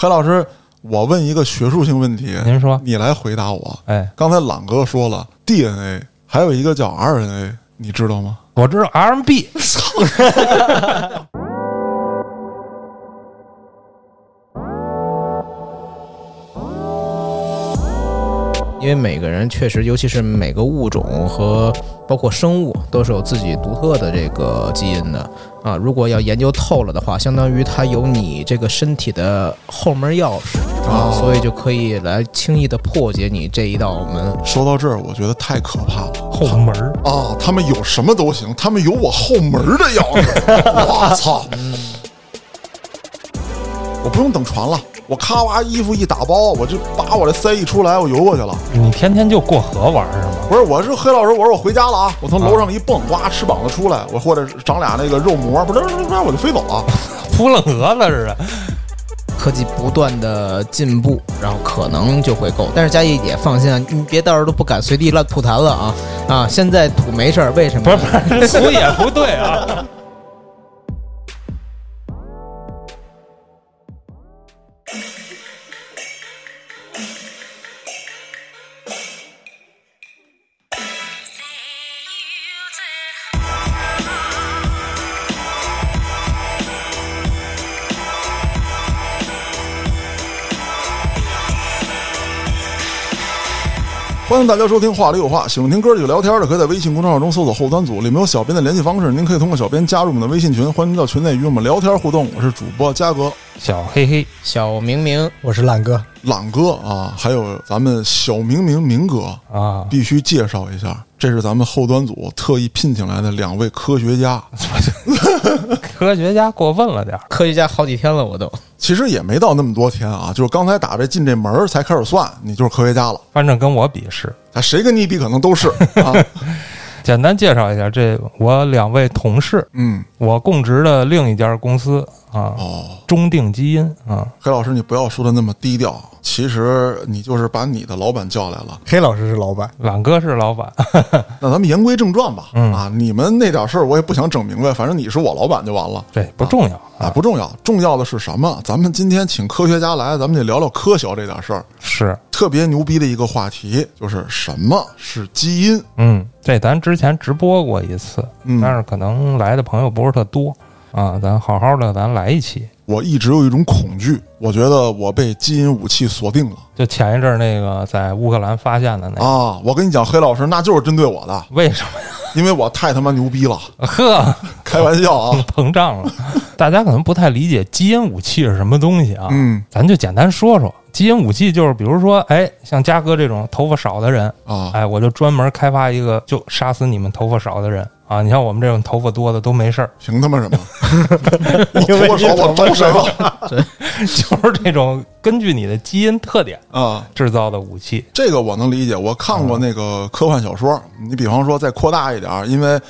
黑老师，我问一个学术性问题，您说，你来回答我。哎，刚才朗哥说了 DNA，还有一个叫 RNA，你知道吗？我知道 RMB，因为每个人确实，尤其是每个物种和包括生物，都是有自己独特的这个基因的啊。如果要研究透了的话，相当于它有你这个身体的后门钥匙啊，哦所以就可以来轻易的破解你这一道门。说到这儿，我觉得太可怕了。后门啊，他们有什么都行，他们有我后门的钥匙。我操！我不用等船了，我咔哇衣服一打包，我就把我的塞一出来，我游过去了。你天天就过河玩是吗？不是，我是黑老师，我说我回家了啊！我从楼上一蹦，哇，翅膀子出来，我或者长俩那个肉膜，不是，不是不我就飞走了。扑棱蛾子似的。科技不断的进步，然后可能就会够。但是佳怡也放心啊，你别到时候都不敢随地乱吐痰了啊啊！现在吐没事儿，为什么？不是不是，吐也不对啊。欢迎大家收听《话里有话》，喜欢听哥几个聊天的，可以在微信公众号中搜索“后端组”，里面有小编的联系方式，您可以通过小编加入我们的微信群，欢迎您到群内与我们聊天互动。我是主播嘉哥、小黑黑，小明明，我是懒哥，朗哥。啊，还有咱们小明明明哥，啊，必须介绍一下，这是咱们后端组特意聘请来的两位科学家。科学家过分了点儿。科学家好几天了，我都。其实也没到那么多天啊，就是刚才打这进这门儿才开始算，你就是科学家了。反正跟我比是。啊，谁跟你比可能都是啊。简单介绍一下，这我两位同事，嗯，我供职的另一家公司啊，哦，中定基因啊，黑老师，你不要说的那么低调，其实你就是把你的老板叫来了。黑老师是老板，懒哥是老板，那咱们言归正传吧。嗯啊，你们那点事儿我也不想整明白，反正你是我老板就完了对不重要啊，不重要。重要的是什么？咱们今天请科学家来，咱们得聊聊科学这点事儿。是，特别牛逼的一个话题就是什么是基因？嗯，这咱之前直播过一次，嗯但是可能来的朋友不是特多啊，咱好好的，咱来一期。我一直有一种恐惧，我觉得我被基因武器锁定了就前一阵儿那个在乌克兰发现的那个，啊！我跟你讲，黑老师那就是针对我的，为什么呀因为我太他妈牛逼了，呵，开玩笑啊！膨胀了。大家可能不太理解基因武器是什么东西啊，嗯咱就简单说说。基因武器就是，比如说，哎，像嘉哥这种头发少的人，啊，哎，我就专门开发一个，就杀死你们头发少的人啊！你像我们这种头发多的都没事儿，凭他妈什么？我多少我招谁了就是这种根据你的基因特点啊？制造的武器。这个我能理解，我看过那个科幻小说。你比方说再扩大一点儿，因为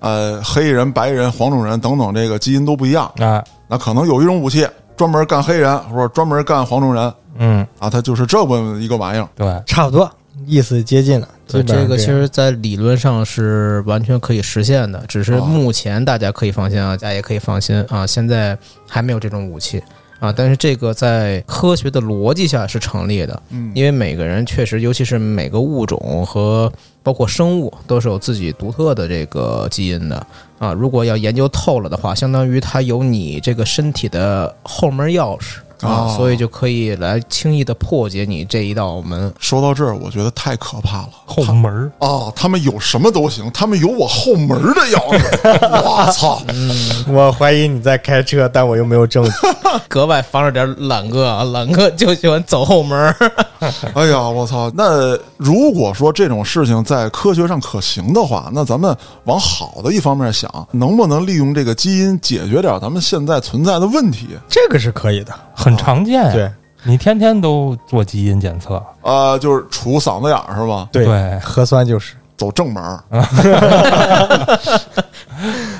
呃，黑人、白人、黄种人等等，这个基因都不一样，啊，那可能有一种武器专门干黑人，或者专门干黄种人嗯，啊，它就是这么一个玩意儿。对，差不多意思接近了。所以这个其实，在理论上是完全可以实现的，只是哦目前大家可以放心啊，大家也可以放心啊，现在还没有这种武器啊，但是这个在科学的逻辑下是成立的，嗯因为每个人确实，尤其是每个物种和包括生物，都是有自己独特的这个基因的啊。如果要研究透了的话，相当于它有你这个身体的后门钥匙啊，哦所以就可以来轻易的破解你这一道门。说到这儿，我觉得太可怕了。后门啊，他们有什么都行，他们有我后门的钥匙。我操！嗯我怀疑你在开车，但我又没有证据。格外防着点懒哥啊，懒哥就喜欢走后门儿。哎呀，我操！那如果说这种事情在科学上可行的话，那咱们往好的一方面想，能不能利用这个基因解决点咱们现在存在的问题？这个是可以的，很常见呀。对你天天都做基因检测，啊，就是杵嗓子眼儿是吧？对对核酸就是走正门儿。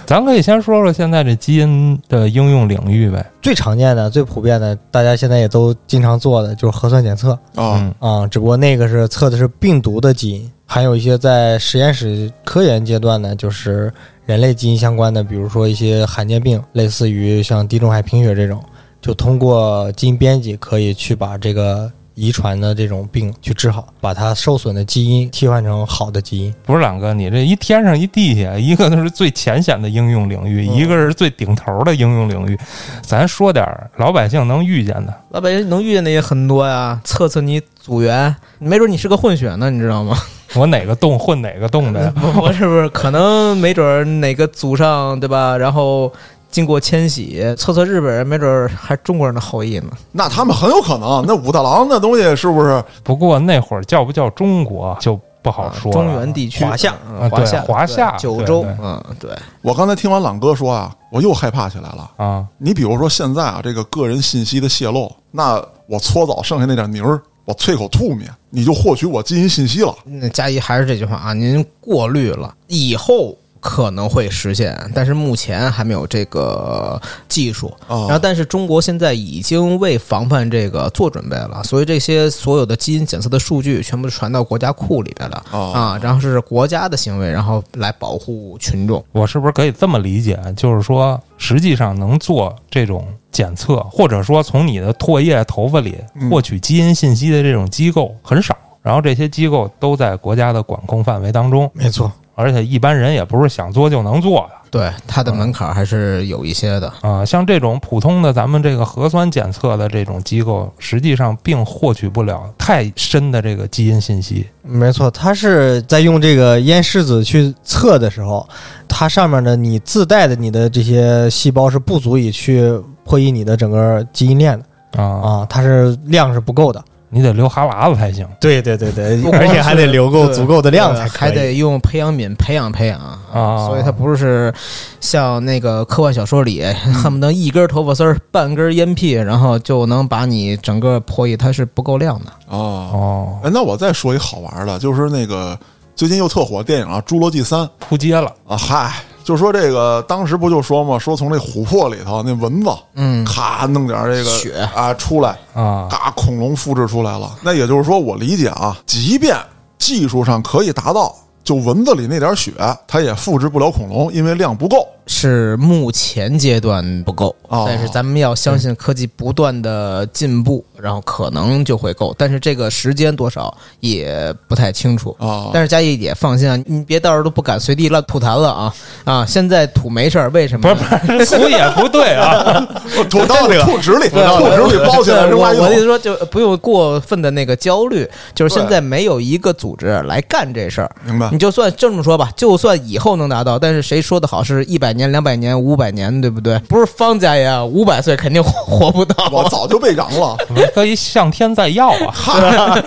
咱可以先说说现在这基因的应用领域呗。最常见的、最普遍的，大家现在也都经常做的就是核酸检测啊嗯啊，只不过那个是测的是病毒的基因，还有一些在实验室科研阶段呢，就是人类基因相关的，比如说一些罕见病，类似于像地中海贫血这种，就通过基因编辑可以去把这个遗传的这种病去治好，把它受损的基因替换成好的基因。不是朗哥，你这一天上一地下，一个都是最浅显的应用领域，一个是最顶头的应用领域。咱说点儿老百姓能遇见的，老百姓能遇见的也很多呀，测测你组员，没准你是个混血呢，你知道吗？我哪个洞混哪个洞的呀？不不是不是，可能没准儿哪个祖上对吧？然后经过迁徙，测测日本人，没准儿还中国人的后裔呢。那他们很有可能，那武大郎那东西是不是？不过那会儿叫不叫中国就不好说了。中原地区，华夏嗯华夏，华夏九州嗯，对，我刚才听完朗哥说啊，我又害怕起来了。啊，你比如说现在啊，这个个人信息的泄露，那我搓澡剩下那点泥儿，我啐口吐沫，你就获取我基因信息了。那佳怡还是这句话啊，您过滤了，以后可能会实现，但是目前还没有这个技术。啊然后，但是中国现在已经为防范这个做准备了，所以这些所有的基因检测的数据全部传到国家库里边了啊啊，然后是国家的行为，然后来保护群众。我是不是可以这么理解？就是说，实际上能做这种检测，或者说从你的唾液、头发里嗯获取基因信息的这种机构很少，然后这些机构都在国家的管控范围当中，没错，而且一般人也不是想做就能做的。对它的门槛还是有一些的。啊、像这种普通的咱们这个核酸检测的这种机构，实际上并获取不了太深的这个基因信息。没错，它是在用这个咽拭子去测的时候，它上面的你自带的你的这些细胞是不足以去破译你的整个基因链的啊，啊，它是量是不够的。你得留哈喇子才行。对对对对而且还得留够足够的量才可以。还得用培养皿培养培养啊。所以它不是像那个科幻小说里 恨不得一根头发丝儿、半根烟屁，然后就能把你整个破译，它是不够量的。哦，哦，哎，那我再说一好玩的，就是那个最近又特火电影啊，《侏罗纪三》扑街了。啊，嗨，就说这个当时不就说嘛，说从这琥珀里头那蚊子，嗯，咔弄点这个血啊出来，啊，嘎恐龙复制出来了。那也就是说，我理解啊，即便技术上可以达到，就蚊子里那点血，它也复制不了恐龙，因为量不够。是目前阶段不够，哦但是咱们要相信科技不断的进步，然后可能就会够。但是这个时间多少也不太清楚。啊，但是佳怡也放心啊，你别到时候都不敢随地乱吐痰了啊啊！现在吐没事儿，为什么？不是不是，吐也不对啊。吐到那个吐纸里，吐纸里包起来。我我的意思说，就不用过分的那个焦虑，就是现在没有一个组织来干这事儿。明白你？就算这么说吧，就算以后能达到，但是谁说的好是一百年、两百年、五百年，对不对？不是方家呀，五百岁肯定活活不到。我早就被嚷了。可以向天再要啊。嗨，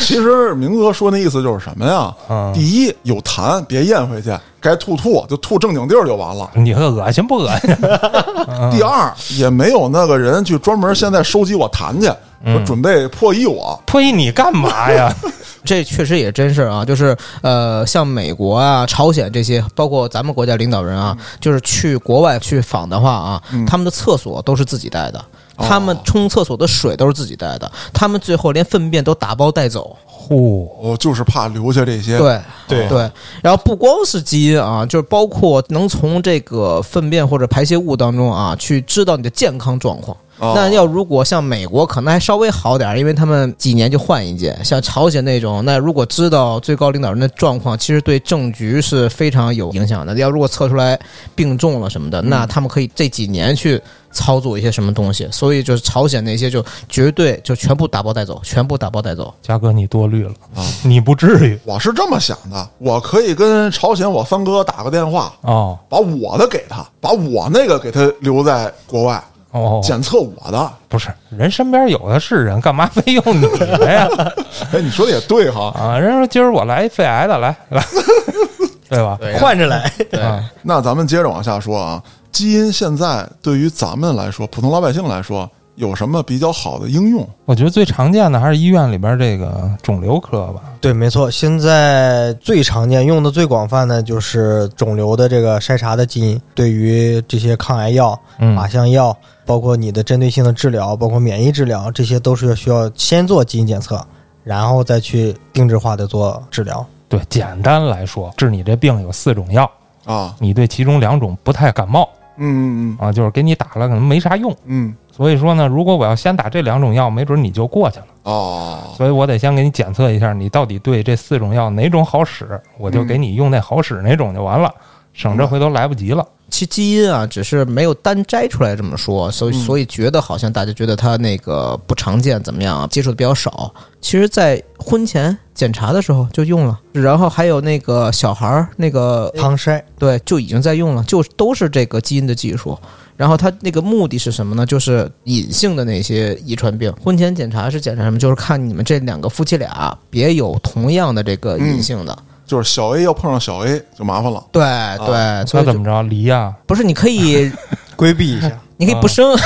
其实明哥说那意思就是什么呀？嗯第一，有痰别咽回去，该吐吐就吐正经地儿就完了。你说恶心不恶心？第二，也没有那个人去专门现在收集我痰去，说准备破译我。破译！你干嘛呀？这确实也真是啊，就是呃，像美国啊、朝鲜这些，包括咱们国家领导人啊，就是去国外去访的话啊，他们的厕所都是自己带的。他们冲厕所的水都是自己带的，他们最后连粪便都打包带走。呼，我就是怕留下这些。对对对，然后不光是基因啊，就是包括能从这个粪便或者排泄物当中啊，去知道你的健康状况。哦那要如果像美国可能还稍微好点儿，因为他们几年就换一届。像朝鲜那种，那如果知道最高领导人的状况，其实对政局是非常有影响的。要如果测出来病重了什么的，嗯那他们可以这几年去操作一些什么东西。所以就是朝鲜那些就绝对就全部打包带走，全部打包带走。嘉哥你多虑了啊，你不至于我是这么想的，我可以跟朝鲜我三哥打个电话，哦把我的给他，把我那个给他留在国外哦，检测我的。不是人身边有的是人，干嘛非用你的呀？哎，你说的也对哈。啊，人说今儿我来一肺癌的，来来，对吧？对换着来。对。啊那咱们接着往下说啊，基因现在对于咱们来说，普通老百姓来说，有什么比较好的应用？我觉得最常见的还是医院里边这个肿瘤科吧。对，没错，现在最常见、用的最广泛的就是肿瘤的这个筛查的基因，对于这些抗癌药、嗯靶向药，包括你的针对性的治疗，包括免疫治疗，这些都是需要先做基因检测，然后再去定制化的做治疗。对，简单来说，治你这病有四种药，啊，你对其中两种不太感冒嗯嗯嗯啊，就是给你打了可能没啥用，嗯所以说呢，如果我要先打这两种药，没准你就过去了。哦，所以我得先给你检测一下，你到底对这四种药哪种好使，我就给你用那好使那种就完了，省着回头来不及了。其基因啊，只是没有单摘出来这么说，所以嗯所以觉得好像大家觉得它那个不常见，怎么样啊？接触的比较少。其实，在婚前检查的时候就用了，然后还有那个小孩儿那个汤筛对就已经在用了，就都是这个基因的技术。然后它那个目的是什么呢？就是隐性的那些遗传病。婚前检查是检查什么？就是看你们这两个夫妻俩别有同样的这个隐性的。就是小 A 要碰上小 A 就麻烦了。对对，所以怎么着离呀？不是你可以 规避一下，你可以不生，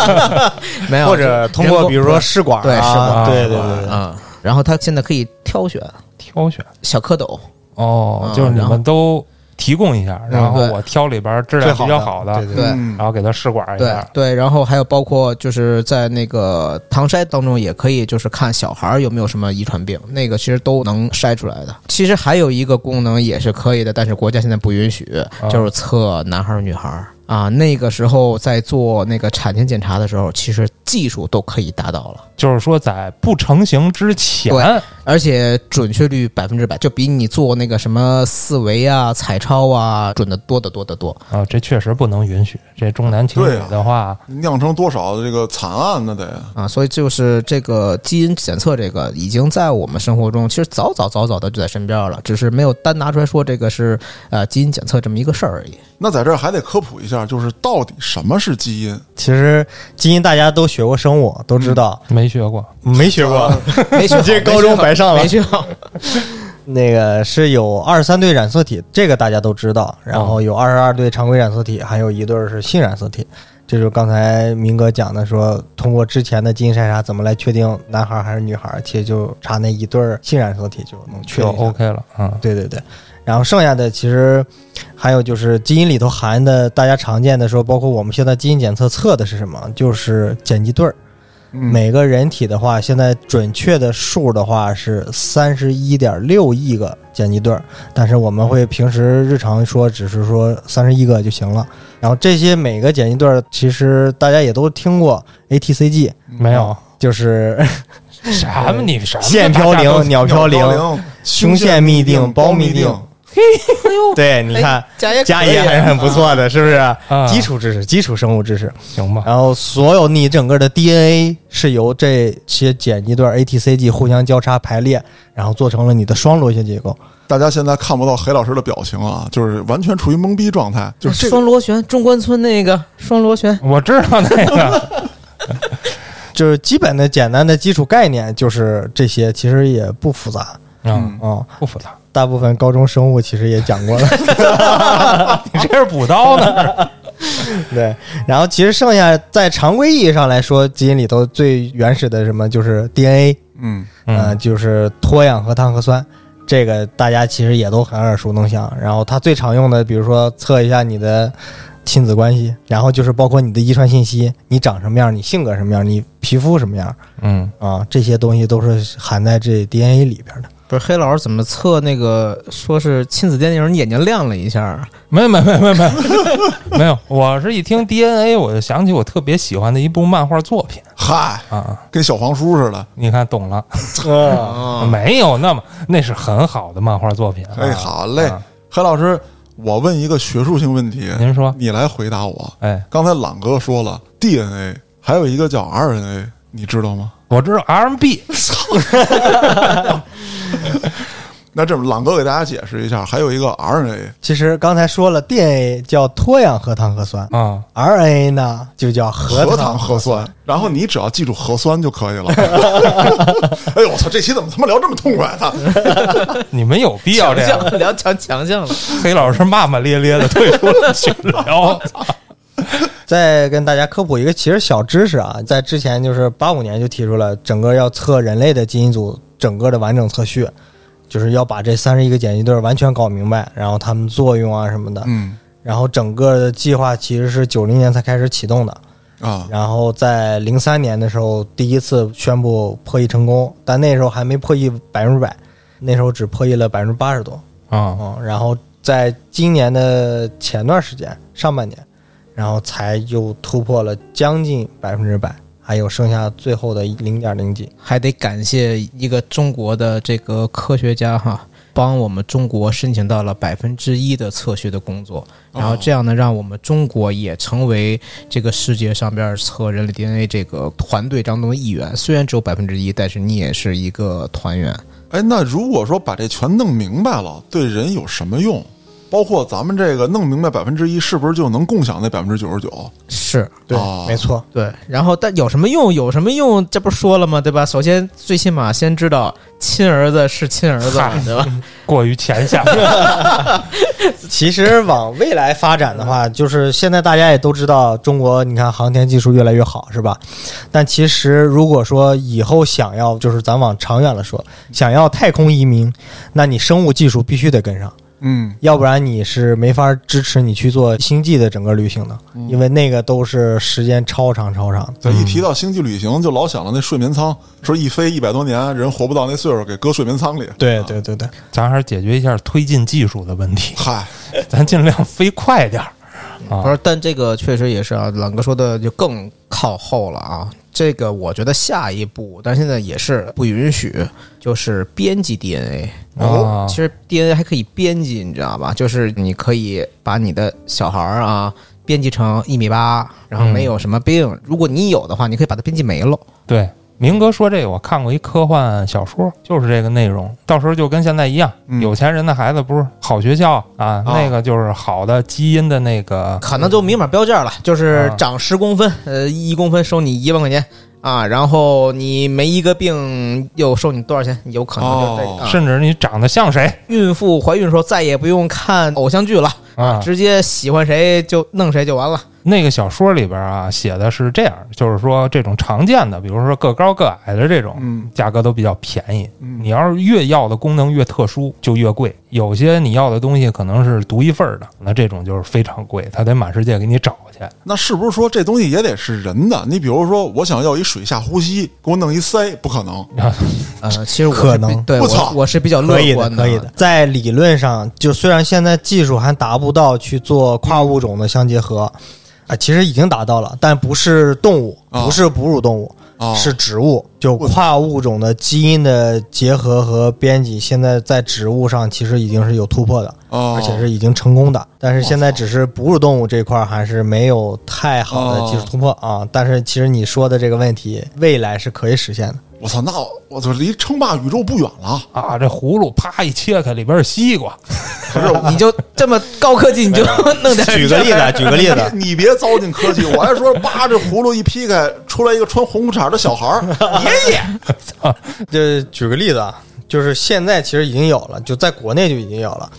没有，或者通过比如说试管啊，对试管对对对对，嗯，然后他现在可以挑选挑选小蝌蚪，哦嗯，就是你们都提供一下，然后我挑里边质量比较好的，对对然后给他试管一对下。对，然后还有包括就是在那个唐筛当中也可以，就是看小孩儿有没有什么遗传病，那个其实都能筛出来的。其实还有一个功能也是可以的，但是国家现在不允许，就是测男孩儿女孩儿啊。那个时候在做那个产前检查的时候，其实技术都可以达到了。就是说在不成型之前，对而且准确率百分之百，就比你做那个什么四维啊、彩超啊准的多得多得多。啊，这确实不能允许。这重男轻女的话，酿成多少的这个惨案呢？得啊，所以就是这个基因检测，这个已经在我们生活中其实早早早早的就在身边了，只是没有单拿出来说这个是呃基因检测这么一个事儿而已。那在这儿还得科普一下，就是到底什么是基因？其实基因大家都学过生物，都知道，没学过，没学过，没学过，这高中白上了没学好。那个是有二十三对染色体，这个大家都知道。然后有二十二对常规染色体，还有一对儿是性染色体。这就是刚才明哥讲的说，通过之前的基因筛查，怎么来确定男孩还是女孩？其实就查那一对儿性染色体就能确就定。OK 了嗯。对对对，然后剩下的其实还有就是基因里头含的，大家常见的说，包括我们现在基因检测测的是什么？就是碱基对儿。嗯，每个人体的话，现在准确的数的话是三十一点六亿个碱基对儿，但是我们会平时日常说，只是说三十一个就行了。然后这些每个碱基对儿，其实大家也都听过 ATCG，没有就是 什么你什么线飘大家都零、鸟嘌呤、胸腺嘧啶、胞嘧啶。对，你看家也家也还是很不错的，是不是？啊基础知识，基础生物知识。行吧？然后所有你整个的 DNA 是由这些碱基对 ATCG 互相交叉排列，然后做成了你的双螺旋结构。大家现在看不到黑老师的表情啊，就是完全处于懵逼状态，就是这个双螺旋，中关村那个双螺旋，我知道那个，就是基本的简单的基础概念就是这些，其实也不复杂嗯，啊、不复杂。大部分高中生物其实也讲过了。你这是补刀呢？对，然后其实剩下在常规意义上来说，基因里头最原始的什么就是 DNA，嗯呃，嗯，就是脱氧核糖核酸，这个大家其实也都很耳熟能详。然后它最常用的，比如说测一下你的亲子关系，然后就是包括你的遗传信息，你长什么样，你性格什么样，你皮肤什么样嗯，啊，这些东西都是含在这 DNA 里边的。不是黑老师怎么测那个说是亲子鉴定，你眼睛亮了一下，没有没有没有没有没有没有。我是一听 DNA，我就想起我特别喜欢的一部漫画作品嗨，啊。跟小黄书似的。你看懂了？嗯，没有那么，那是很好的漫画作品。哎，啊好嘞啊，黑老师，我问一个学术性问题，您说，你来回答我。哎，刚才朗哥说了 DNA，还有一个叫 RNA，你知道吗？我知道 RMB 那这么，朗哥给大家解释一下，还有一个 RNA，其实刚才说了，DNA 叫脱氧核糖核酸啊，，RNA 呢就叫核核糖糖核酸，然后你只要记住核酸就可以了。哎呦我操，这期怎么他妈聊这么痛快？呢 你们有必要这样？项聊强强项了。黑老师骂骂咧咧的退出了群聊。再跟大家科普一个其实小知识啊，在之前就是八五年就提出了整个要测人类的基因组整个的完整测序，就是要把这三十一个碱基对完全搞明白，然后它们作用啊什么的。嗯。然后整个的计划其实是九零年才开始启动的，啊，然后在零三年的时候第一次宣布破译成功，但那时候还没破译百分之百，那时候只破译了百分之八十多。啊，嗯，然后在今年的前段时间，上半年，然后才又突破了将近百分之百，还有剩下最后的零点零几。还得感谢一个中国的这个科学家哈，帮我们中国申请到了百分之一的测序的工作，然后这样呢，让我们中国也成为这个世界上边测人类 DNA 这个团队当中的一员。虽然只有百分之一，但是你也是一个团员。哎，那如果说把这全弄明白了，对人有什么用？包括咱们这个弄明白百分之一，是不是就能共享那百分之九十九？是对，啊没错。对，然后但有什么用？有什么用？这不说了吗？对吧？首先，最起码先知道亲儿子是亲儿子，对吧？过于浅显。其实往未来发展的话，就是现在大家也都知道，中国你看航天技术越来越好，是吧？但其实如果说以后想要，就是咱往长远了说，想要太空移民，那你生物技术必须得跟上，嗯，要不然你是没法支持你去做星际的整个旅行的，因为那个都是时间超长超长的。对，一提到星际旅行，就老想到那睡眠舱，说一飞一百多年，人活不到那岁数，给搁睡眠舱里。对对对对，咱还是解决一下推进技术的问题，嗨，咱尽量飞快点儿啊不。是，但这个确实也是啊，朗哥说的就更靠后了啊。这个我觉得下一步，但现在也是不允许，就是编辑 DNA。哦其实 DNA 还可以编辑，你知道吧？就是你可以把你的小孩儿啊编辑成一米八，然后没有什么病。如果你有的话，你可以把它编辑没了。对，明哥说这个，我看过一科幻小说，就是这个内容。到时候就跟现在一样，嗯有钱人的孩子不是好学校啊，那个就是好的基因的那个可能就明码标价了，就是啊长十公分，呃，一公分收你一万块钱啊，然后你没一个病又收你多少钱？有可能就这、哦啊。甚至你长得像谁孕妇怀孕的时候再也不用看偶像剧了，啊。直接喜欢谁就弄谁就完了。那个小说里边啊写的是这样，就是说这种常见的，比如说个高个矮的这种，嗯价格都比较便宜。嗯你要是越要的功能越特殊，就越贵。有些你要的东西可能是独一份的，那这种就是非常贵，他得满世界给你找去。那是不是说这东西也得是人的？你比如说，我想要一水下呼吸，给我弄一塞，不可能。呃，其实我可能对我操我我是比较乐可以的，可以的。在理论上，就虽然现在技术还达不到去做跨物种的相结合，啊、其实已经达到了，但不是动物，啊不是哺乳动物，啊，是植物。就跨物种的基因的结合和编辑，现在在植物上其实已经是有突破的，啊，而且是已经成功的。但是现在只是哺乳动物这块儿还是没有太好的技术突破啊。但是其实你说的这个问题，未来是可以实现的。我操，那我就离称霸宇宙不远了。啊，这葫芦啪一切开，里边是西瓜，不是，你就这么高科技，你就 弄点举个例子，举个例子，你别糟践科技，我还说，叭，这葫芦一劈开，出来一个穿红裤衩的小孩儿，爷爷，这举个例子啊，就是现在其实已经有了，就在国内就已经有了，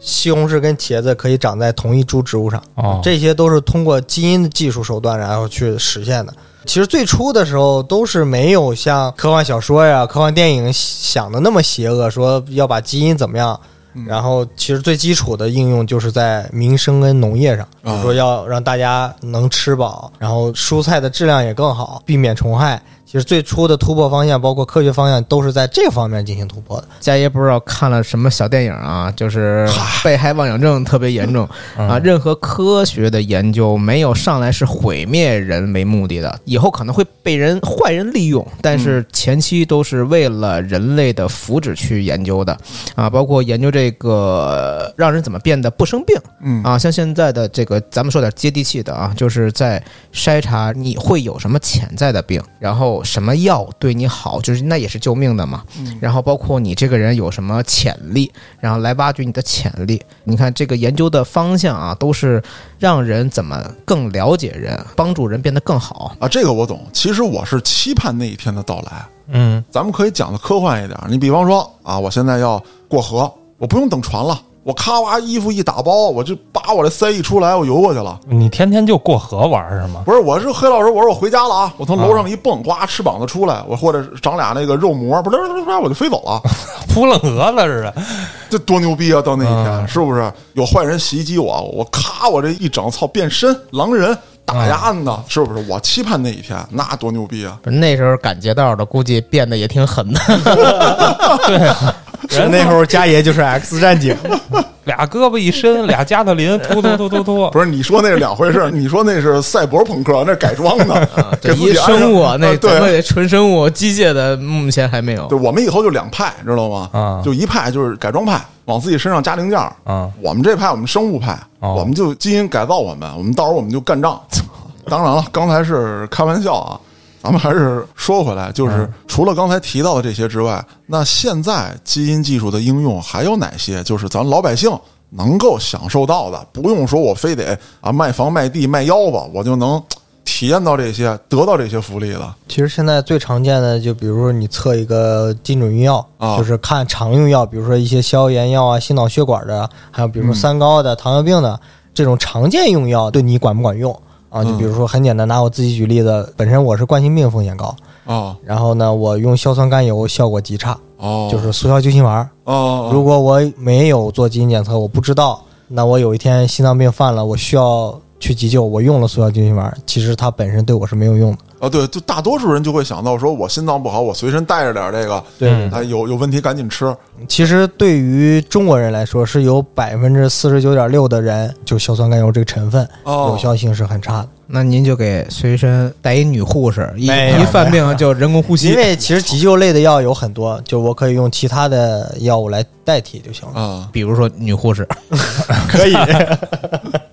西红柿跟茄子可以长在同一株植物上，哦。这些都是通过基因的技术手段然后去实现的。其实最初的时候都是没有像科幻小说呀、科幻电影想的那么邪恶，说要把基因怎么样。然后，其实最基础的应用就是在民生跟农业上，比如说要让大家能吃饱，然后蔬菜的质量也更好，避免虫害。其实最初的突破方向，包括科学方向，都是在这方面进行突破的。佳爷不知道看了什么小电影啊，就是被害妄想症特别严重嗯啊。任何科学的研究没有上来是毁灭人为目的的，以后可能会被人坏人利用，但是前期都是为了人类的福祉去研究的啊，包括研究这个呃让人怎么变得不生病嗯啊。像现在的这个，咱们说点接地气的啊，就是在筛查你会有什么潜在的病，然后什么药对你好，就是那也是救命的嘛。然后包括你这个人有什么潜力，然后来挖掘你的潜力。你看这个研究的方向啊，都是让人怎么更了解人，帮助人变得更好。啊，这个我懂。其实我是期盼那一天的到来。嗯，咱们可以讲的科幻一点，你比方说啊，我现在要过河，我不用等船了，我咔哇衣服一打包，我就把我这塞一出来，我游过去了。你天天就过河玩是吗？不是，我是黑老师，我说我回家了啊，我从楼上一蹦，呱，翅膀子出来，我或者长俩那个肉膜，不是，我就飞走了，扑棱蛾子似的。这多牛逼啊！到那一天，嗯是不是有坏人袭击我，我咔，我这一整，操，变身狼人打鸭子呢，是不是？我期盼那一天，那多牛逼啊！不是那时候赶街道的，估计变得也挺狠的。对啊，那时候家爷就是 X 战警，俩胳膊一伸，俩加特林，突突突突突，不是你说那是两回事儿，你说那是赛博朋克，那是改装的，这一生物啊，那啊对纯生物，机械的目前还没有对，。我们以后就两派，知道吗？啊就一派就是改装派，往自己身上加零件儿啊我们这派我们生物派，哦我们就基因改造我们，我们到时候我们就干仗。当然了，刚才是开玩笑啊，咱们还是说回来，就是嗯除了刚才提到的这些之外，那现在基因技术的应用还有哪些？就是咱老百姓能够享受到的，不用说我非得啊卖房卖地卖腰子，我就能体验到这些，得到这些福利了。其实现在最常见的，就比如说你测一个精准用药，啊就是看常用药，比如说一些消炎药啊、心脑血管的，还有比如说三高的、糖尿病的这种常见用药，对你管不管用啊？就比如说很简单，拿我自己举例子，本身我是冠心病风险高，啊然后呢，我用硝酸甘油效果极差，哦，就是速效救心丸。哦，如果我没有做基因检测，我不知道，那我有一天心脏病犯了，我需要去急救，我用了速效救心丸，其实它本身对我是没有用的。啊，对，就大多数人就会想到说，我心脏不好，我随身带着点这个，对嗯哎，有有问题赶紧吃。其实对于中国人来说，是有百分之四十九点六的人就硝酸甘油这个成分哦有效性是很差的。那您就给随身带一女护士，一一犯病就人工呼吸。因为其实急救类的药有很多，就我可以用其他的药物来代替就行了。啊，比如说女护士，可以。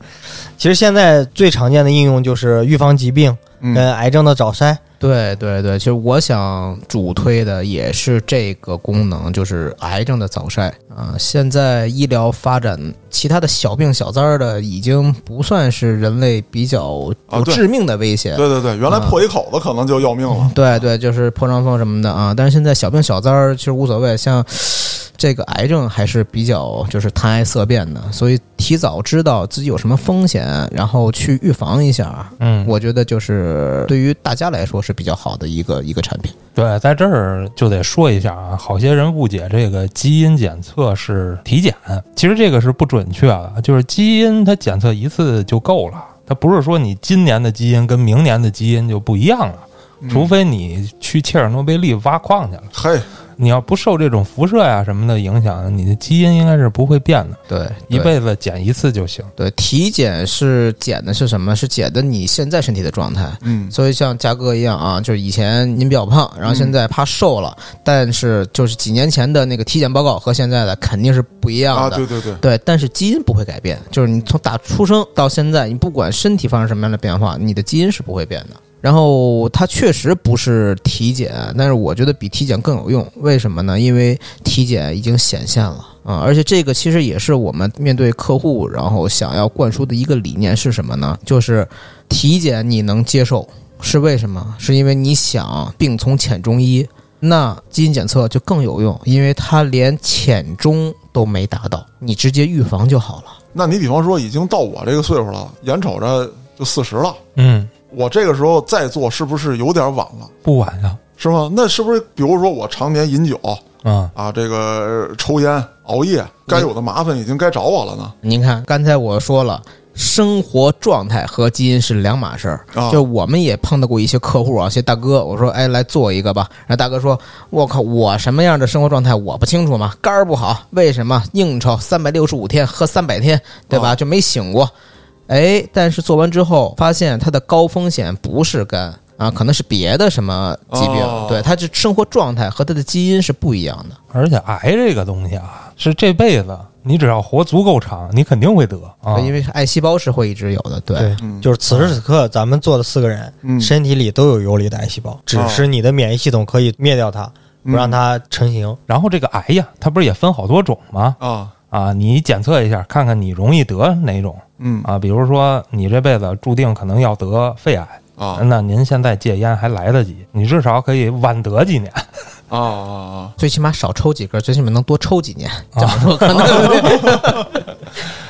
其实现在最常见的应用就是预防疾病嗯跟癌症的早筛。对对对，其实我想主推的也是这个功能，就是癌症的早筛啊、现在医疗发展，其他的小病小灾儿的已经不算是人类比较致命的威胁。对对对，原来破一口子可能就要命了。对对，就是破伤风什么的啊。但是现在小病小灾儿其实无所谓，像这个癌症还是比较就是谈癌色变的，所以提早知道自己有什么风险，然后去预防一下，嗯，我觉得就是对于大家来说是比较好的一个一个产品。对，在这儿就得说一下啊，好些人误解这个基因检测是体检，其实这个是不准确的，就是基因它检测一次就够了，它不是说你今年的基因跟明年的基因就不一样了，除非你去切尔诺贝利挖矿去了，嘿，你要不受这种辐射呀什么的影响，你的基因应该是不会变的，对，一辈子检一次就行。对体检是检的是什么？是检的你现在身体的状态。嗯所以像嘉哥一样啊，就是以前您比较胖，然后现在怕瘦了，但是就是几年前的那个体检报告和现在的肯定是不一样啊，的。对对对，对，但是基因不会改变，就是你从打出生到现在，你不管身体发生什么样的变化，你的基因是不会变的。然后它确实不是体检，但是我觉得比体检更有用。为什么呢？因为体检已经显现了啊、而且这个其实也是我们面对客户，然后想要灌输的一个理念是什么呢？就是体检你能接受，是为什么？是因为你想病从浅中医，那基因检测就更有用，因为它连浅中都没达到，你直接预防就好了。那你比方说已经到我这个岁数了，眼瞅着就四十了，嗯，我这个时候再做是不是有点晚了？不晚呀，是吗？那是不是比如说我常年饮酒啊，啊，这个呃抽烟、熬夜，该有的麻烦已经该找我了呢？您看，刚才我说了。生活状态和基因是两码事儿，啊就我们也碰到过一些客户啊，一些大哥，我说，哎，来做一个吧。然后大哥说，我靠，我什么样的生活状态我不清楚吗？肝儿不好，为什么应酬三百六十五天喝三百天，对吧？啊就没醒过。哎，但是做完之后发现他的高风险不是肝啊，可能是别的什么疾病，哦对，他这生活状态和他的基因是不一样的。而且癌这个东西啊，是这辈子你只要活足够长，你肯定会得啊。因为癌细胞是会一直有的，对。对，嗯就是此时此刻咱们做的四个人，嗯身体里都有游离的癌细胞，只是你的免疫系统可以灭掉它，不让它成型。然后这个癌呀，它不是也分好多种吗？啊，啊，你检测一下，看看你容易得哪种嗯啊？比如说你这辈子注定可能要得肺癌，啊那您现在戒烟还来得及，你至少可以晚得几年。啊啊最起码少抽几根，最起码能多抽几年。这么说可能啊！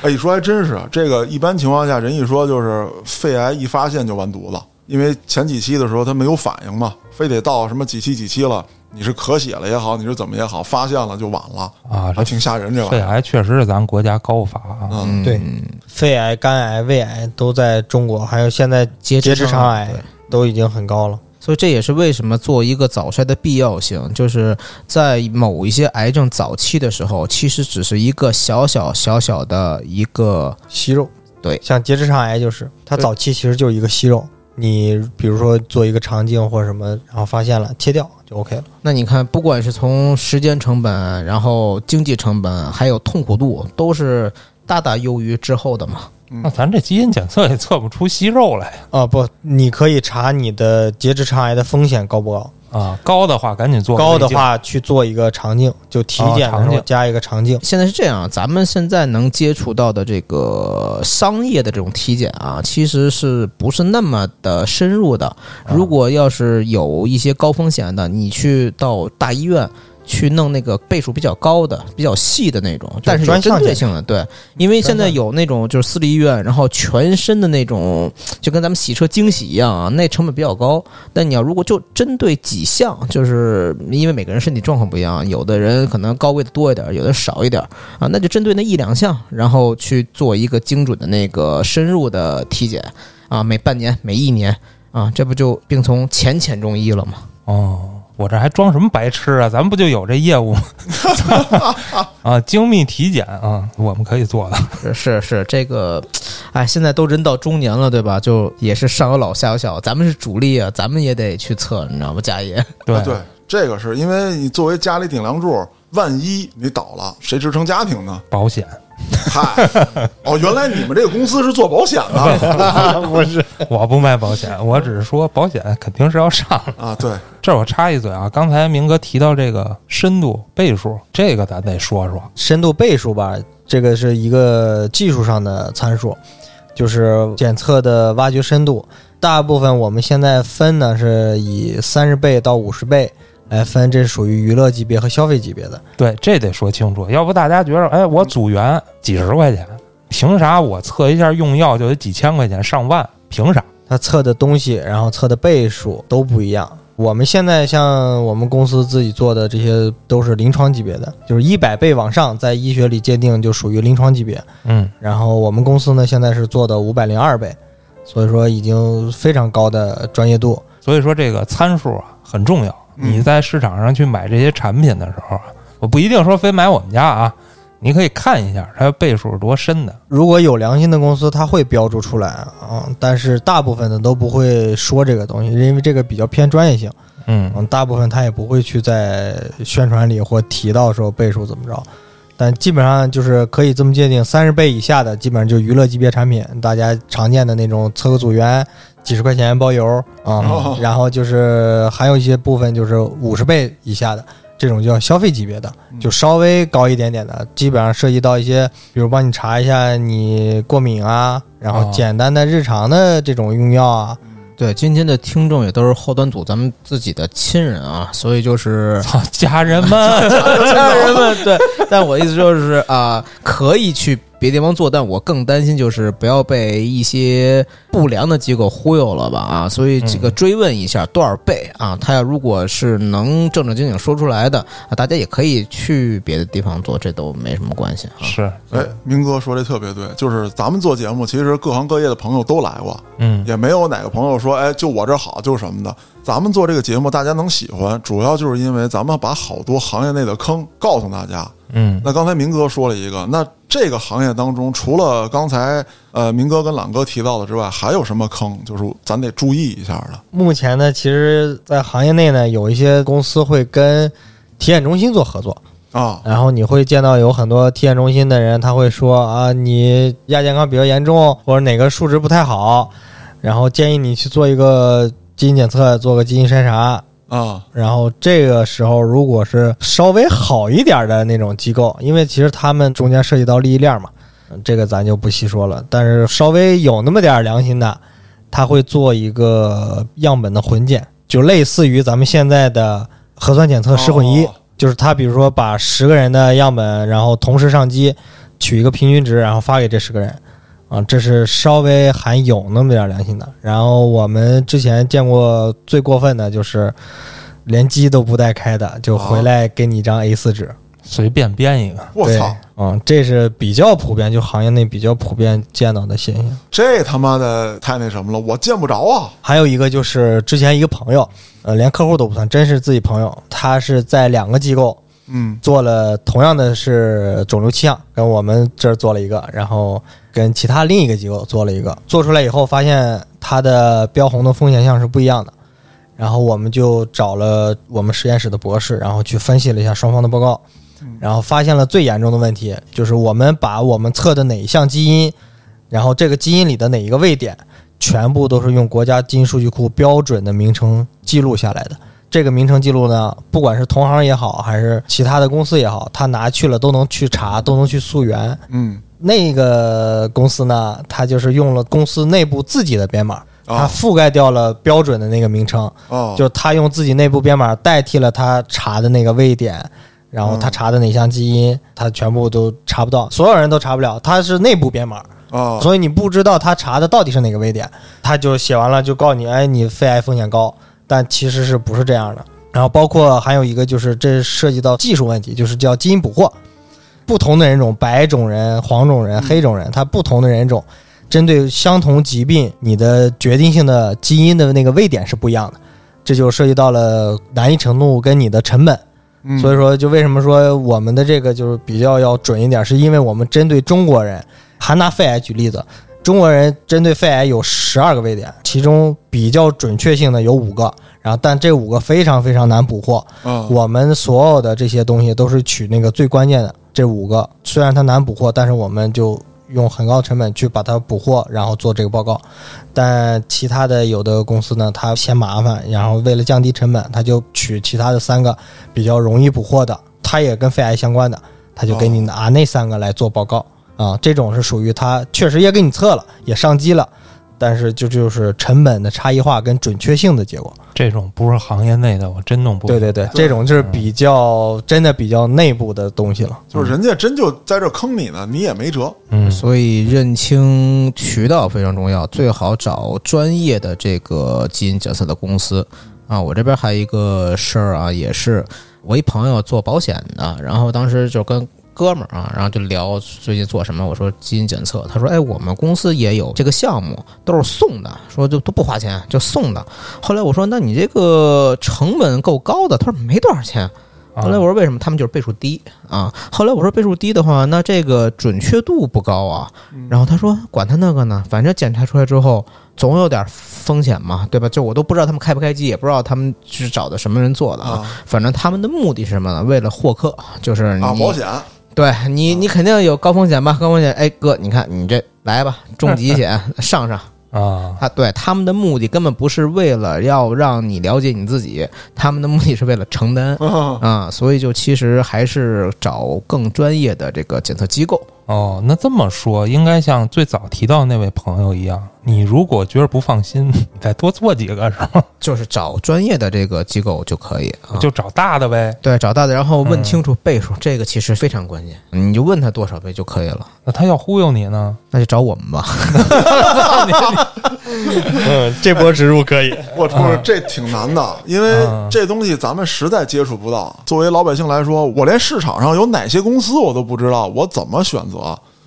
哎，一说还真是，这个一般情况下，人一说就是肺癌一发现就完犊子，因为前几期的时候它没有反应嘛，非得到什么几期几期了，你是咳血了也好，你是怎么也好，发现了就晚了啊还挺吓人这玩意肺儿。癌确实是咱国家高发啊。嗯，对，肺癌、肝癌、胃癌都在中国，还有现在结结直肠癌对都已经很高了。所以这也是为什么做一个早筛的必要性，就是在某一些癌症早期的时候，其实只是一个小小小小的一个息肉，对像结直肠癌就是，它对早期其实就是一个息肉，你比如说做一个肠镜或者什么，然后发现了切掉就 OK 了。那你看，不管是从时间成本，然后经济成本，还有痛苦度，都是大大优于之后的嘛。那咱这基因检测也测不出息肉来呀啊，不，你可以查你的结直肠癌的风险高不高，啊！高的话赶紧做高的话去做一个肠镜，就体检的时候加一个肠镜。现在是这样，咱们现在能接触到的这个商业的这种体检啊，其实是不是那么的深入的？如果要是有一些高风险的，你去到大医院。去弄那个倍数比较高的、比较细的那种，但是有针对性的，对，因为现在有那种就是私立医院，然后全身的那种，就跟咱们洗车精洗一样啊，那成本比较高。但你要如果就针对几项，就是因为每个人身体状况不一样，有的人可能高位的多一点，有的少一点啊，那就针对那一两项，然后去做一个精准的那个深入的体检啊，每半年、每一年啊，这不就病从浅浅中医了吗？哦，我这还装什么白痴啊？咱们不就有这业务吗？啊，精密体检啊，我们可以做的。是是是，这个，哎，现在都人到中年了，对吧？就也是上有老下有小，咱们是主力啊，咱们也得去测，你知道吗？家爷，对啊对，这个是因为你作为家里顶梁柱，万一你倒了，谁支撑家庭呢？保险，嗨，哦，原来你们这个公司是做保险的 不是，我不卖保险，我只是说保险肯定是要上。啊？对，这儿我插一嘴啊，刚才明哥提到这个深度倍数，这个咱得说说。深度倍数吧，这个是一个技术上的参数，就是检测的挖掘深度。大部分我们现在分呢是以三十倍到五十倍来分，这是属于娱乐级别和消费级别的。对，这得说清楚，要不大家觉得，哎，我组员几十块钱，凭啥我测一下用药就得几千块钱、上万？凭啥？他测的东西，然后测的倍数都不一样。我们现在像我们公司自己做的这些都是临床级别的，就是一百倍往上，在医学里鉴定就属于临床级别。嗯，然后我们公司呢现在是做的五百零二倍，所以说已经非常高的专业度。所以说这个参数啊很重要。嗯你在市场上去买这些产品的时候啊，我不一定说非买我们家啊，你可以看一下它倍数是多深的。如果有良心的公司，它会标注出来啊，但是大部分的都不会说这个东西，因为这个比较偏专业性。嗯，嗯，大部分他也不会去在宣传里或提到说倍数怎么着，但基本上就是可以这么界定，三十倍以下的基本上就娱乐级别产品，大家常见的那种测个组员几十块钱包邮啊、哦。然后就是还有一些部分就是五十倍以下的。这种叫消费级别的，就稍微高一点点的，基本上涉及到一些，比如帮你查一下你过敏啊，然后哦。简单的日常的这种用药啊，对，今天的听众也都是后端组咱们自己的亲人啊，所以就是，家人们，家人们 对，但我意思就是啊、可以去别地方做，但我更担心就是不要被一些不良的机构忽悠了吧啊，所以这个追问一下多少倍啊，他要如果是能正正经经说出来的啊，大家也可以去别的地方做，这都没什么关系啊。是，哎，明哥说这特别对，就是咱们做节目，其实各行各业的朋友都来过，嗯，也没有哪个朋友说，哎，就我这好，就是什么的。咱们做这个节目，大家能喜欢，主要就是因为咱们把好多行业内的坑告诉大家。嗯，那刚才明哥说了一个，那这个行业当中，除了刚才呃明哥跟朗哥提到的之外，还有什么坑？就是咱得注意一下的。目前呢，其实，在行业内呢，有一些公司会跟体检中心做合作，啊，然后你会见到有很多体检中心的人，他会说啊，你亚健康比较严重，或者哪个数值不太好，然后建议你去做一个基因检测，做个基因筛查。啊，然后这个时候，如果是稍微好一点的那种机构，因为其实他们中间涉及到利益链嘛，嗯这个咱就不细说了。但是稍微有那么点儿良心的，他会做一个样本的混检，就类似于咱们现在的核酸检测十混一，哦就是他比如说把十个人的样本，然后同时上机，取一个平均值，然后发给这十个人。啊，这是稍微还有那么点儿良心的。然后我们之前见过最过分的就是，连机都不带开的，就回来给你一张 A 四纸。随便编一个，我操！嗯，这是比较普遍，就行业内比较普遍见到的现象。这他妈的太那什么了，我见不着啊！还有一个就是之前一个朋友，呃，连客户都不算，真是自己朋友，他是在两个机构嗯做了同样的是肿瘤气象，跟我们这儿做了一个，然后跟其他另一个机构做了一个，做出来以后发现它的标红的风险项是不一样的，然后我们就找了我们实验室的博士，然后去分析了一下双方的报告，然后发现了最严重的问题，就是我们把我们测的哪一项基因，然后这个基因里的哪一个位点，全部都是用国家基因数据库标准的名称记录下来的。这个名称记录呢，不管是同行也好，还是其他的公司也好，他拿去了都能去查，都能去溯源。嗯那个公司呢，它就是用了公司内部自己的编码，它啊覆盖掉了标准的那个名称，哦，就他用自己内部编码代替了他查的那个位点，然后他查的哪项基因，他全部都查不到，所有人都查不了，他是内部编码，哦。所以你不知道他查的到底是哪个位点，他就写完了就告诉你，哎，你肺癌风险高，但其实是不是这样的？然后包括还有一个就是这涉及到技术问题，就是叫基因捕获，不同的人种，白种人、黄种人、黑种人，他不同的人种，针对相同疾病，你的决定性的基因的那个位点是不一样的，这就涉及到了难易程度跟你的成本。嗯所以说，就为什么说我们的这个就是比较要准一点，是因为我们针对中国人，还拿肺癌举例子，中国人针对肺癌有十二个位点，其中比较准确性的有五个，然后但这五个非常非常难捕获。啊我们所有的这些东西都是取那个最关键的这五个，虽然它难捕获，但是我们就用很高成本去把它补货，然后做这个报告。但其他的有的公司呢，它嫌麻烦，然后为了降低成本，他就取其他的三个比较容易补货的，它也跟肺癌相关的，他就给你拿那三个来做报告啊。这种是属于它确实也给你测了，也上机了。但是就就是成本的差异化跟准确性的结果，这种不是行业内的，我真弄不对对对，这种就是比较真的比较内部的东西了。就是人家真就在这坑你呢，你也没辙。嗯，所以认清渠道非常重要，最好找专业的这个基因检测的公司啊。我这边还有一个事儿啊，也是我一朋友做保险的，然后当时就跟哥们儿啊，然后就聊最近做什么。我说基因检测，他说哎，我们公司也有这个项目，都是送的，说就都不花钱，就送的。后来我说那你这个成本够高的，他说没多少钱。啊后来我说为什么？他们就是倍数低啊。后来我说倍数低的话，那这个准确度不高啊。然后他说管他那个呢，反正检查出来之后总有点风险嘛，对吧？就我都不知道他们开不开机，也不知道他们是找的什么人做的啊。啊反正他们的目的是什么呢？为了获客，就是你、啊，保险对你你肯定有高风险吧？高风险，哎哥，你看你这来吧，重疾险 上上。啊，他，对，他们的目的根本不是为了要让你了解你自己，他们的目的是为了承担。啊啊，所以就其实还是找更专业的这个检测机构。哦，那这么说，应该像最早提到那位朋友一样，你如果觉得不放心，你再多做几个是吗？就是找专业的这个机构就可以啊，就找大的呗。对找大的，然后问清楚倍数，这个其实非常关键，你就问他多少倍就可以了。那他要忽悠你呢？那就找我们吧。嗯，这波植入可以。我不是这挺难的，因为嗯这东西咱们实在接触不到。作为老百姓来说，我连市场上有哪些公司我都不知道，我怎么选择？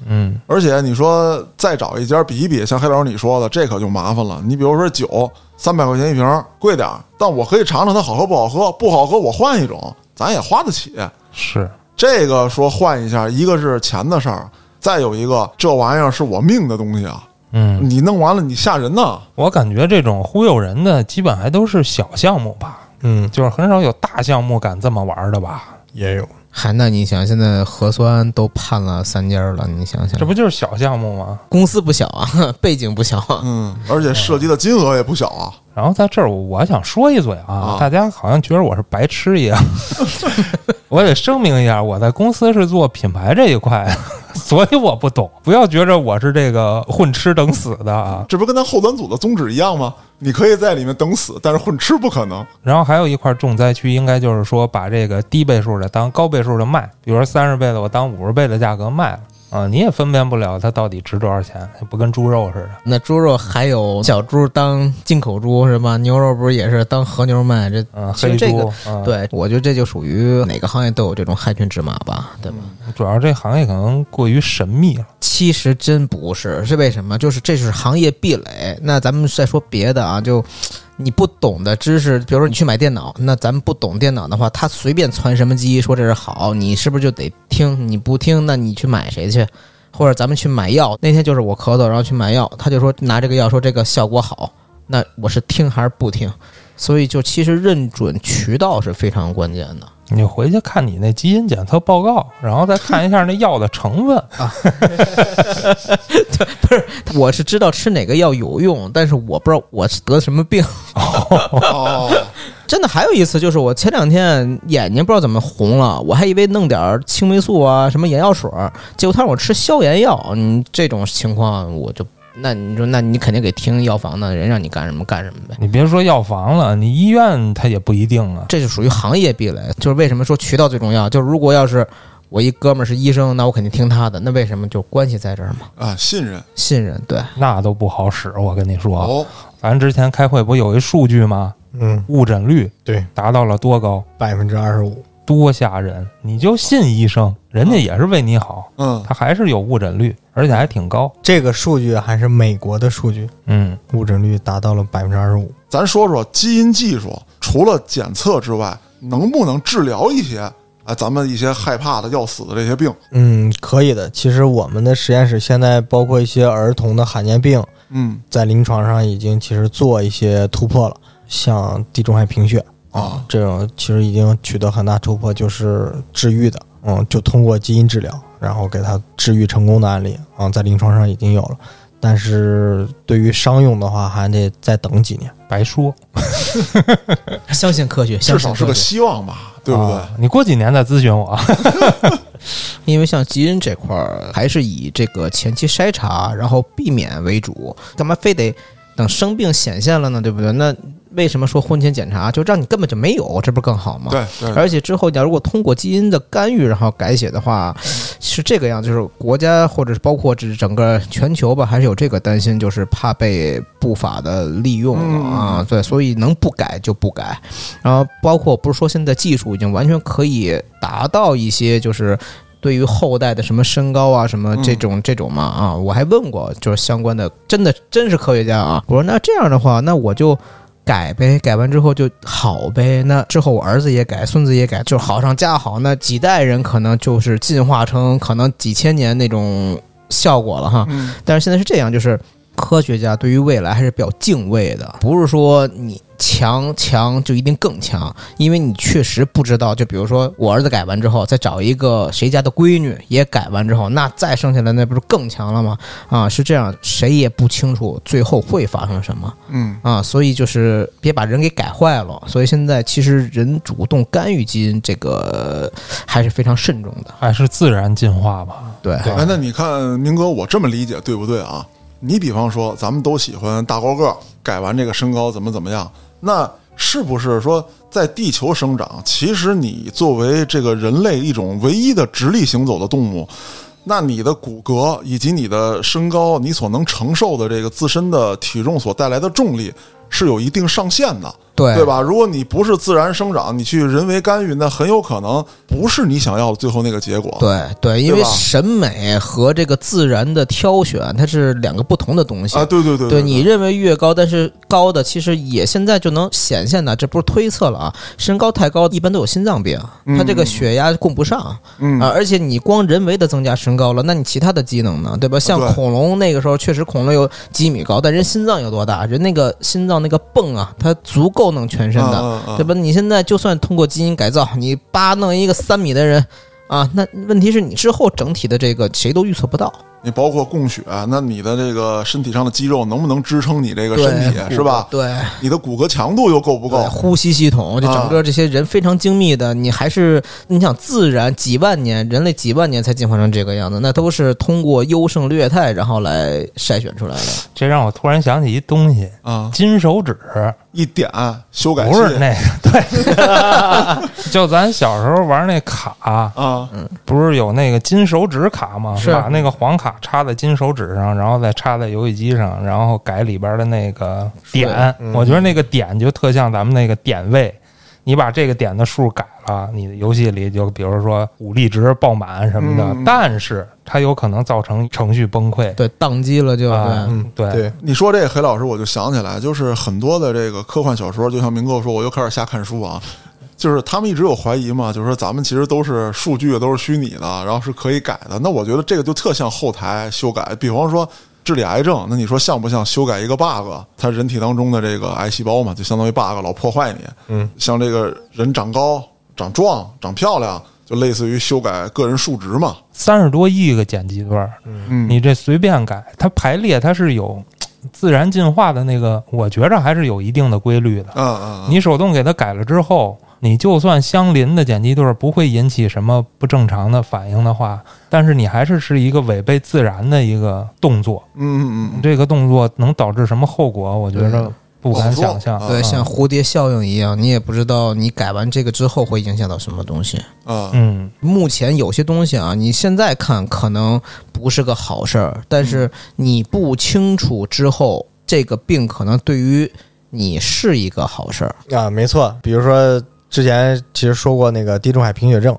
嗯，而且你说再找一家比一比，像黑老师你说的，这可就麻烦了。你比如说酒，三百块钱一瓶，贵点儿，但我可以尝尝它好喝不好喝，不好喝我换一种，咱也花得起。是，这个说换一下，一个是钱的事儿，再有一个这玩意儿是我命的东西啊，嗯，你弄完了你吓人呐。我感觉这种忽悠人的，基本还都是小项目吧，嗯，就是很少有大项目敢这么玩的吧？也有。嗨，那你想，现在核酸都判了三家了，你想想这，不就是小项目吗？公司不小啊，背景不小啊。嗯，而且涉及的金额也不小啊。然后在这儿，我想说一嘴啊，啊大家好像觉得我是白痴一样。我得声明一下，我在公司是做品牌这一块，所以我不懂。不要觉着我是这个混吃等死的啊。这不跟咱后端组的宗旨一样吗？你可以在里面等死，但是混吃不可能。然后还有一块重灾区，应该就是说把这个低倍数的当高倍数的卖，比如说三十倍的我当五十倍的价格卖了。啊，你也分辨不了它到底值多少钱，不跟猪肉似的。那猪肉还有小猪当进口猪是吧？牛肉不是也是当和牛卖？这啊，黑其实这个对我觉得这就属于哪个行业都有这种害群之马吧，对吧？主要这行业可能过于神秘了。其实真不是，是为什么？就是这是行业壁垒。那咱们再说别的啊，就你不懂的知识，比如说你去买电脑，那咱们不懂电脑的话，他随便传什么机说这是好，你是不是就得听？你不听，那你去买谁去？或者咱们去买药，那天就是我咳嗽，然后去买药，他就说拿这个药说这个效果好，那我是听还是不听？所以就其实认准渠道是非常关键的。你回去看你那基因检测报告，然后再看一下那药的成分啊。不是。我是知道吃哪个药有用，但是我不知道我是得什么病。哦，真的还有一次，就是我前两天眼睛不知道怎么红了，我还以为弄点青霉素啊，什么眼药水，结果他让我吃消炎药。嗯，这种情况我就，那你说，那你肯定给听药房的人让你干什么干什么呗。你别说药房了，你医院它也不一定啊。这就属于行业壁垒，就是为什么说渠道最重要。就是如果要是我一哥们儿是医生，那我肯定听他的。那为什么就关系在这儿嘛？啊，信任信任，对，那都不好使，我跟你说，哦，咱之前开会不有一数据吗？嗯，误诊率对，达到了多高，百分之二十五。多吓人！你就信医生，人家也是为你好，嗯，他还是有误诊率，而且还挺高。这个数据还是美国的数据，嗯，误诊率达到了百分之二十五。咱说说基因技术，除了检测之外，能不能治疗一些啊咱们一些害怕的要死的这些病？嗯，可以的。其实我们的实验室现在包括一些儿童的罕见病，嗯在临床上已经其实做一些突破了，像地中海贫血啊，这种其实已经取得很大突破，就是治愈的，嗯，就通过基因治疗，然后给它治愈成功的案例啊，在临床上已经有了。但是对于商用的话，还得再等几年。白说，相信科学，至少是个。希望吧，对不对？啊你过几年再咨询我。因为像基因这块儿，还是以这个前期筛查，然后避免为主。干嘛非得等生病显现了呢？对不对？那为什么说婚前检查就让你根本就没有，这不是更好吗？对对，而且之后，你要如果通过基因的干预，然后改写的话，是这个样，就是国家或者是包括这整个全球吧，还是有这个担心，就是怕被不法的利用啊。对，所以能不改就不改。然后包括不是说现在技术已经完全可以达到一些就是。对于后代的什么身高啊，什么这种这种嘛啊，我还问过，就是相关的，真的真是科学家啊。我说那这样的话，那我就改呗，改完之后就好呗。那之后我儿子也改，孙子也改，就好上加好。那几代人可能就是进化成可能几千年那种效果了哈。嗯但是现在是这样，就是科学家对于未来还是比较敬畏的，不是说你强强就一定更强，因为你确实不知道。就比如说我儿子改完之后，再找一个谁家的闺女也改完之后，那再生下来那不是更强了吗？啊，是这样，谁也不清楚最后会发生什么。嗯啊，所以就是别把人给改坏了。所以现在其实人主动干预基因这个还是非常慎重的。还是自然进化吧。对，哎，那你看明哥，我这么理解对不对啊？你比方说，咱们都喜欢大高个儿，改完这个身高怎么怎么样？那是不是说在地球生长，其实你作为这个人类一种唯一的直立行走的动物，那你的骨骼以及你的身高，你所能承受的这个自身的体重所带来的重力是有一定上限的。对对吧？如果你不是自然生长，你去人为干预，那很有可能不是你想要的最后那个结果。对对，因为审美和这个自然的挑选，它是两个不同的东西。啊，对对对对你认为越高，但是高的其实也现在就能显现的，这不是推测了啊。身高太高，一般都有心脏病，他这个血压供不上嗯啊。而且你光人为的增加身高了，那你其他的机能呢？对吧？像恐龙那个时候确实恐龙有几米高，但人心脏有多大？人那个心脏那个泵啊，它足够能全身的。对吧？你现在就算通过基因改造，你扒弄一个三米的人啊，那问题是你之后整体的这个谁都预测不到，你包括供血，那你的这个身体上的肌肉能不能支撑你这个身体，是吧？对，你的骨骼强度又够不够，？呼吸系统，就整个这些人非常精密的，你还是你想自然几万年，人类几万年才进化成这个样子，那都是通过优胜劣汰然后来筛选出来的。这让我突然想起一东西，啊，金手指。一点修改器。不是那个，对，就咱小时候玩那卡，啊，不是有那个金手指卡吗？是。把那个黄卡插在金手指上，然后再插在游戏机上，然后改里边的那个点。嗯。我觉得那个点就特像咱们那个点位，你把这个点的数改了，你的游戏里就比如说武力值爆满什么的，嗯。但是它有可能造成程序崩溃。对，宕机了就啊对，嗯，对对，你说这个黑老师，我就想起来，就是很多的这个科幻小说，就像明哥说，我又开始瞎看书啊。就是他们一直有怀疑嘛，就是说咱们其实都是数据都是虚拟的，然后是可以改的。那我觉得这个就特像后台修改，比方说治理癌症，那你说像不像修改一个 bug？它人体当中的这个癌细胞嘛，就相当于 bug 老破坏你。嗯，像这个人长高、长壮、长漂亮，就类似于修改个人数值嘛。三十多亿个剪辑段，嗯，你这随便改，它排列它是有自然进化的那个，我觉着还是有一定的规律的。嗯嗯，你手动给它改了之后，你就算相邻的剪辑对儿不会引起什么不正常的反应的话，但是你还是是一个违背自然的一个动作，嗯嗯嗯，这个动作能导致什么后果，我觉着不敢想象。啊对，像蝴蝶效应一样，你也不知道你改完这个之后会影响到什么东西。啊，嗯，目前有些东西啊，你现在看可能不是个好事儿，但是你不清楚之后，这个病可能对于你是一个好事儿。啊，没错。比如说之前其实说过那个地中海贫血症，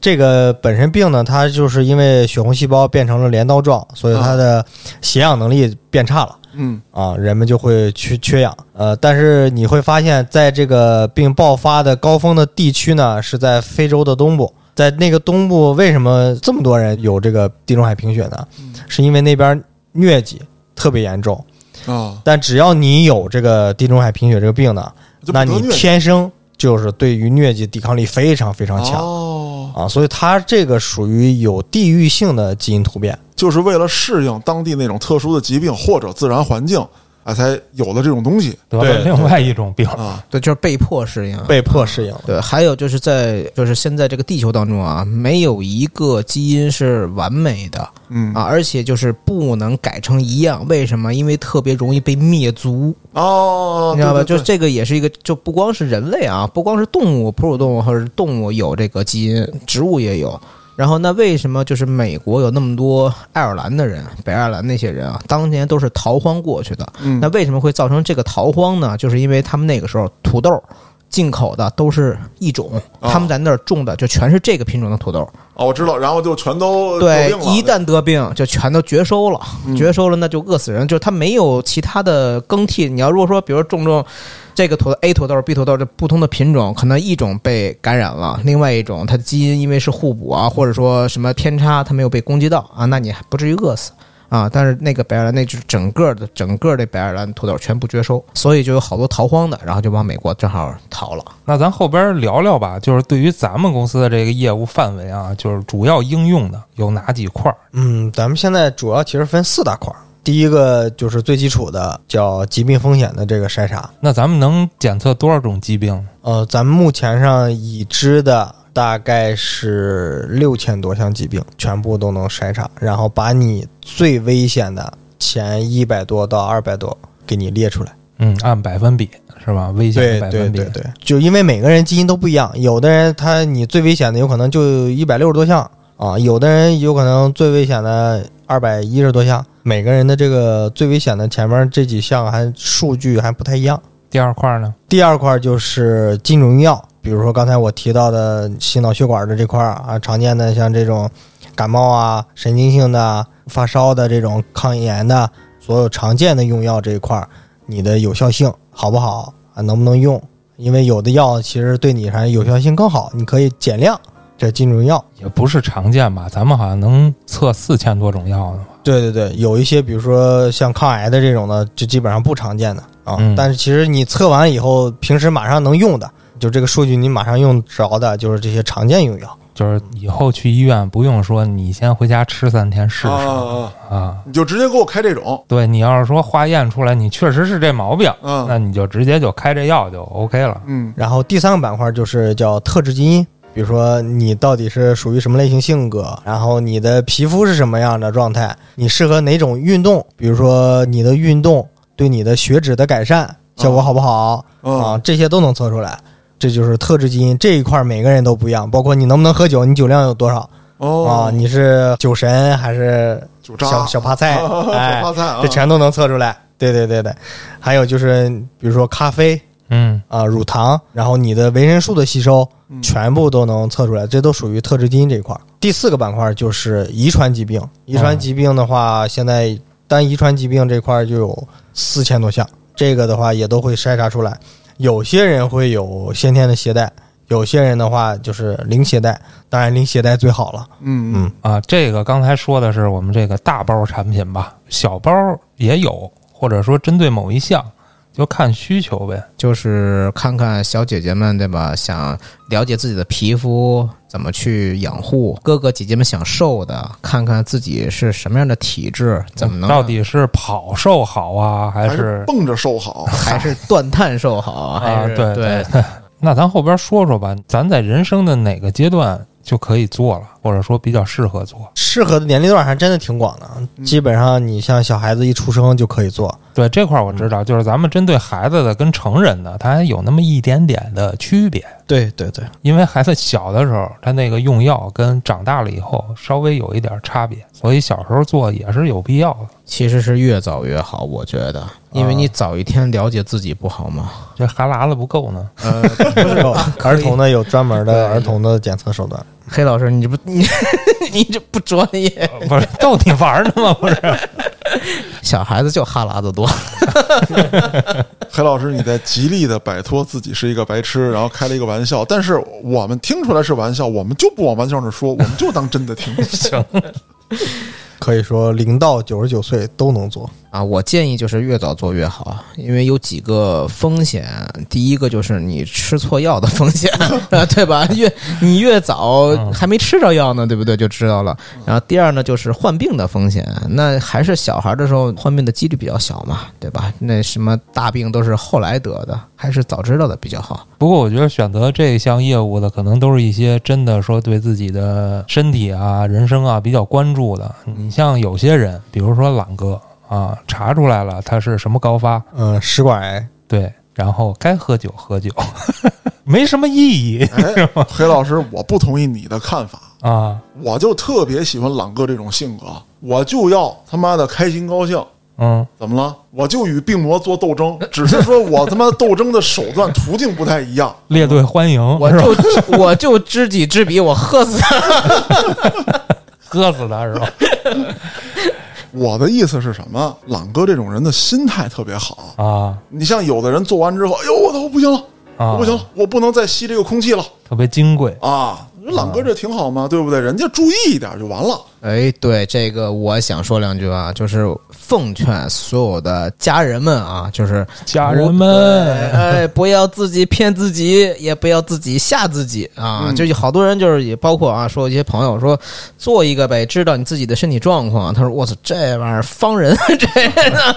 这个本身病呢，它就是因为血红细胞变成了镰刀状，所以它的血氧能力变差了。嗯啊，人们就会缺缺氧。呃，但是你会发现在这个病爆发的高峰的地区呢，是在非洲的东部。在那个东部，为什么这么多人有这个地中海贫血呢？是因为那边疟疾特别严重。啊，但只要你有这个地中海贫血这个病呢，那你天生就是对于疟疾抵抗力非常非常强、哦，啊，所以它这个属于有地域性的基因突变。就是为了适应当地那种特殊的疾病或者自然环境，啊，才有的这种东西得了对另外一种病。啊。对，就是被迫适应。被迫适应了。对，还有就是在就是现在这个地球当中啊，没有一个基因是完美的嗯啊，而且就是不能改成一样。为什么？因为特别容易被灭族，哦，你知道吧？就这个也是一个，就不光是人类啊，不光是动物，哺乳动物或者是动物有这个基因，植物也有。然后那为什么就是美国有那么多爱尔兰的人，北爱尔兰那些人啊，当年都是逃荒过去的？嗯那为什么会造成这个逃荒呢？就是因为他们那个时候土豆进口的都是一种，哦他们在那儿种的就全是这个品种的土豆。哦，我知道，然后就全都对一旦得病就全都绝收了，嗯绝收了那就饿死人。就是它没有其他的更替。你要如果说，比如种种这个土豆 A 土豆、B 土豆这不同的品种，可能一种被感染了，另外一种它的基因因为是互补啊，或者说什么偏差，它没有被攻击到啊，那你还不至于饿死。啊，但是那个白爱尔兰那就是整个的整个的白爱尔兰土豆全部绝收，所以就有好多逃荒的，然后就往美国正好逃了。那咱后边聊聊吧，就是对于咱们公司的这个业务范围啊，就是主要应用的有哪几块儿？嗯，咱们现在主要其实分四大块儿。第一个就是最基础的，叫疾病风险的这个筛查。那咱们能检测多少种疾病？呃，咱们目前上已知的大概是六千多项疾病，全部都能筛查，然后把你最危险的前一百多到二百多给你列出来。嗯，按百分比是吧？危险的百分比。对对对，就因为每个人基因都不一样，有的人他你最危险的有可能就一百六十多项啊，有的人有可能最危险的二百一十多项，每个人的这个最危险的前面这几项还数据还不太一样。第二块呢？第二块就是禁用药，比如说刚才我提到的心脑血管的这块儿啊，常见的像这种感冒啊、神经性的啊、发烧的这种抗炎的，所有常见的用药这一块儿，你的有效性好不好啊？能不能用？因为有的药其实对你还有效性更好，你可以减量。这禁用药，也不是常见吧？咱们好像能测四千多种药呢吧？对对对，有一些比如说像抗癌的这种的，就基本上不常见的啊。嗯但是其实你测完以后，平时马上能用的，就这个数据你马上用着的，就是这些常见用药。就是以后去医院不用说你先回家吃三天试试啊啊啊！啊。你就直接给我开这种，对你要是说化验出来你确实是这毛病，嗯那你就直接就开这药就 OK 了。嗯然后第三个板块就是叫特质基因，比如说你到底是属于什么类型性格，然后你的皮肤是什么样的状态，你适合哪种运动，比如说你的运动对你的血脂的改善效果好不好嗯啊，这些都能测出来。这就是特质基因这一块，每个人都不一样，包括你能不能喝酒，你酒量有多少哦啊，你是酒神还是酒渣小小趴 菜？哎小，趴菜啊，这全都能测出来。对对对对，还有就是比如说咖啡嗯啊、乳糖，然后你的维生素的吸收，嗯全部都能测出来，这都属于特质基因这一块儿。第四个板块就是遗传疾病，遗传疾病的话，现在单遗传疾病这块儿就有四千多项，这个的话也都会筛查出来。有些人会有先天的携带，有些人的话就是零携带，当然零携带最好了。嗯嗯啊，这个刚才说的是我们这个大包产品吧，小包也有，或者说针对某一项，就看需求呗。就是看看小姐姐们对吧，想了解自己的皮肤怎么去养护，哥哥姐姐们想瘦的，看看自己是什么样的体质，怎么能到底是跑瘦好啊，还还是蹦着瘦好？还是断碳瘦好，还啊？是对对对。那咱后边说说吧，咱在人生的哪个阶段就可以做了，或者说比较适合做？适合的年龄段还真的挺广的，基本上你像小孩子一出生就可以做。对这块儿我知道，就是咱们针对孩子的跟成人的，它还有那么一点点的区别。对对对，因为孩子小的时候，他那个用药跟长大了以后稍微有一点差别，所以小时候做也是有必要的。其实是越早越好，我觉得，因为你早一天了解自己不好吗？这哈喇子不够呢，呃，有 儿童的有专门的儿童的检测手段。黑老师，你这不你你这不专业，不是逗你玩呢吗？不是，小孩子就哈喇子多。黑老师，你在极力的摆脱自己是一个白痴，然后开了一个玩笑，但是我们听出来是玩笑，我们就不往玩笑上说，我们就当真的听。行，可以说零到九十九岁都能做。啊，我建议就是越早做越好，因为有几个风险。第一个就是你吃错药的风险，啊，对吧？越你越早嗯还没吃着药呢，对不对？就知道了。然后第二呢，就是患病的风险。那还是小孩的时候患病的几率比较小嘛，对吧？那什么大病都是后来得的，还是早知道的比较好。不过我觉得选择这项业务的，可能都是一些真的说对自己的身体啊、人生啊比较关注的。你像有些人，比如说朗哥啊，查出来了他是什么高发，嗯，食管癌对，然后该喝酒喝酒，没什么意义哎，黑老师，我不同意你的看法，啊。我就特别喜欢朗哥这种性格，我就要他妈的开心高兴。嗯，怎么了？我就与病魔做斗争，只是说我他妈斗争的手段途径不太一样。列队欢迎，我就 我就知己知彼，我喝死他。喝死他是吧？我的意思是什么？朗哥这种人的心态特别好。啊你像有的人做完之后，哎呦我操，不行了，啊，我不行了，我不能再吸这个空气了特别金贵。啊！朗哥这挺好嘛，对不对？人家注意一点就完了。哎，对这个我想说两句啊，就是奉劝所有的家人们啊，就是家人们，哎，不要自己骗自己，也不要自己吓自己啊！嗯就有好多人就是也包括啊，说一些朋友说做一个呗，知道你自己的身体状况。他说：“我操，这玩意儿 方人这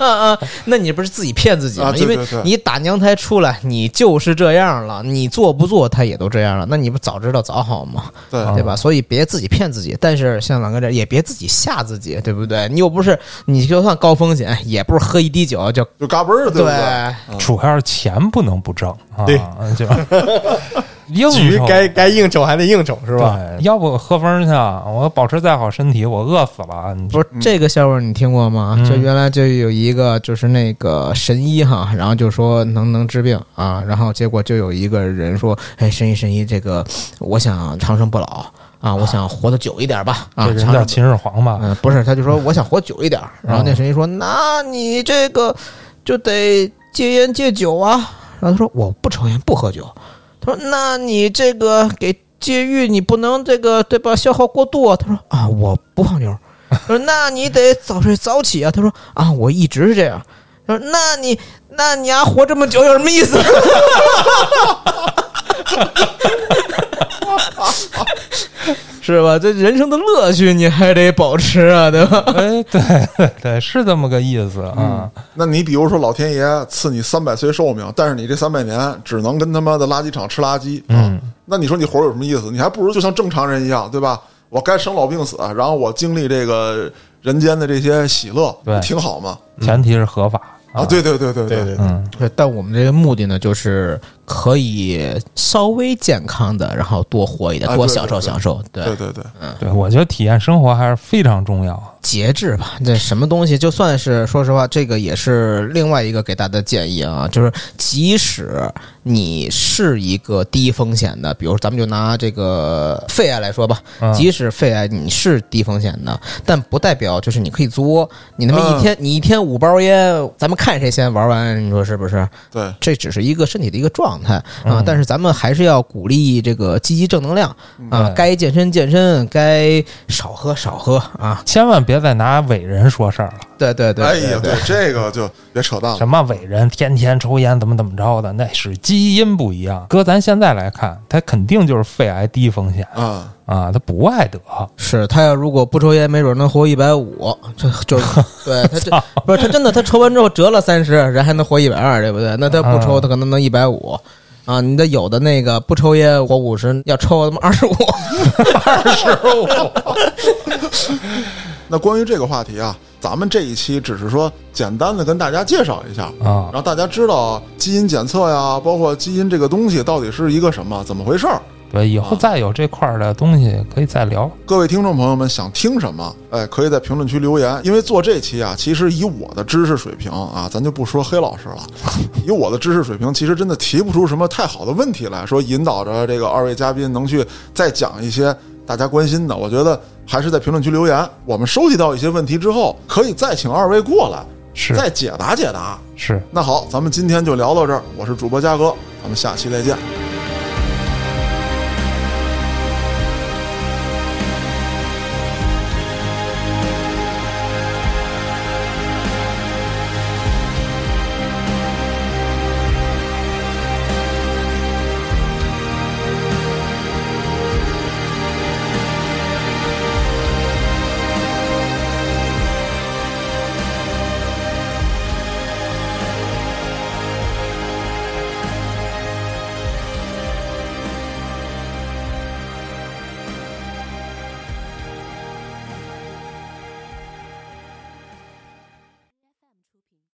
啊，那你不是自己骗自己吗？啊对因为你打娘胎出来，你就是这样了，你做不做他也都这样了，那你不早知道早好吗？对，啊对吧？所以别自己骗自己，但是像朗哥这也别自己吓自己，对不对？你又不是你就算高风险，也不是喝一滴酒就就嘎嘣儿，对不对？对主要是钱不能不挣啊，对就 应酬局该该应酬还得应酬是吧？要不喝风去，我保持再好身体，我饿死了。你不是这个笑话你听过吗？嗯就原来就有一个就是那个神医哈，然后就说能能治病啊，然后结果就有一个人说，哎，神医神医，这个我想长生不老啊，我想活得久一点吧啊，这人叫秦始皇吧？嗯，不是，他就说我想活久一点儿，然后那神医说，那你这个就得戒烟戒酒啊。然后他说我不抽烟不喝酒。他说那你这个给戒欲你不能这个对吧消耗过度啊。他说啊我不泡妞。他说那你得早睡早起啊。他说啊我一直是这样。他说那你那你还活这么久有什么意思？是吧？这人生的乐趣你还得保持啊，对吧？哎，对对对，是这么个意思啊。那你比如说老天爷赐你三百岁寿命，但是你这三百年只能跟他妈的垃圾场吃垃圾啊，嗯那你说你活着有什么意思？你还不如就像正常人一样，对吧？我该生老病死，然后我经历这个人间的这些喜乐，挺好嘛？前提是合法啊，对对对对对对嗯，对，但我们这个目的呢，就是可以稍微健康的，然后多活一点，多享受对对。享受。对，对对对，对，我觉得体验生活还是非常重要。节制吧，这什么东西，就算是说实话，这个也是另外一个给大家的建议啊，就是即使你是一个低风险的，比如咱们就拿这个肺癌来说吧，嗯。即使肺癌你是低风险的，但不代表就是你可以作，你他妈一天、你一天五包烟，咱们看谁先玩完，你说是不是？对，这只是一个身体的一个状态啊嗯，但是咱们还是要鼓励这个积极正能量啊，该健身健身，该少喝少喝啊，千万别再拿伟人说事儿了。对对对，哎呀，对对这个就别扯淡了什。么伟人天天抽烟怎么怎么着的，那是基因不一样。搁咱现在来看，他肯定就是肺癌低风险啊，啊，他不爱得。是他要如果不抽烟，没准能活一百五，这就 对他这不是他真的他抽完之后折了三十，人还能活一百二，对不对？那他不抽，嗯他可能能一百五。啊，你的有的那个不抽烟活五十，要抽他妈二十五，二十五。那关于这个话题啊，咱们这一期只是说简单的跟大家介绍一下，啊，让大家知道基因检测呀，包括基因这个东西到底是一个什么，怎么回事儿。对，以后再有这块儿的东西可以再聊。各位听众朋友们想听什么？哎，可以在评论区留言。因为做这期啊，其实以我的知识水平啊，咱就不说黑老师了，以我的知识水平，其实真的提不出什么太好的问题来说，引导着这个二位嘉宾能去再讲一些大家关心的。我觉得还是在评论区留言，我们收集到一些问题之后，可以再请二位过来，是再解答解答。是，那好，咱们今天就聊到这儿。我是主播嘉哥，咱们下期再见。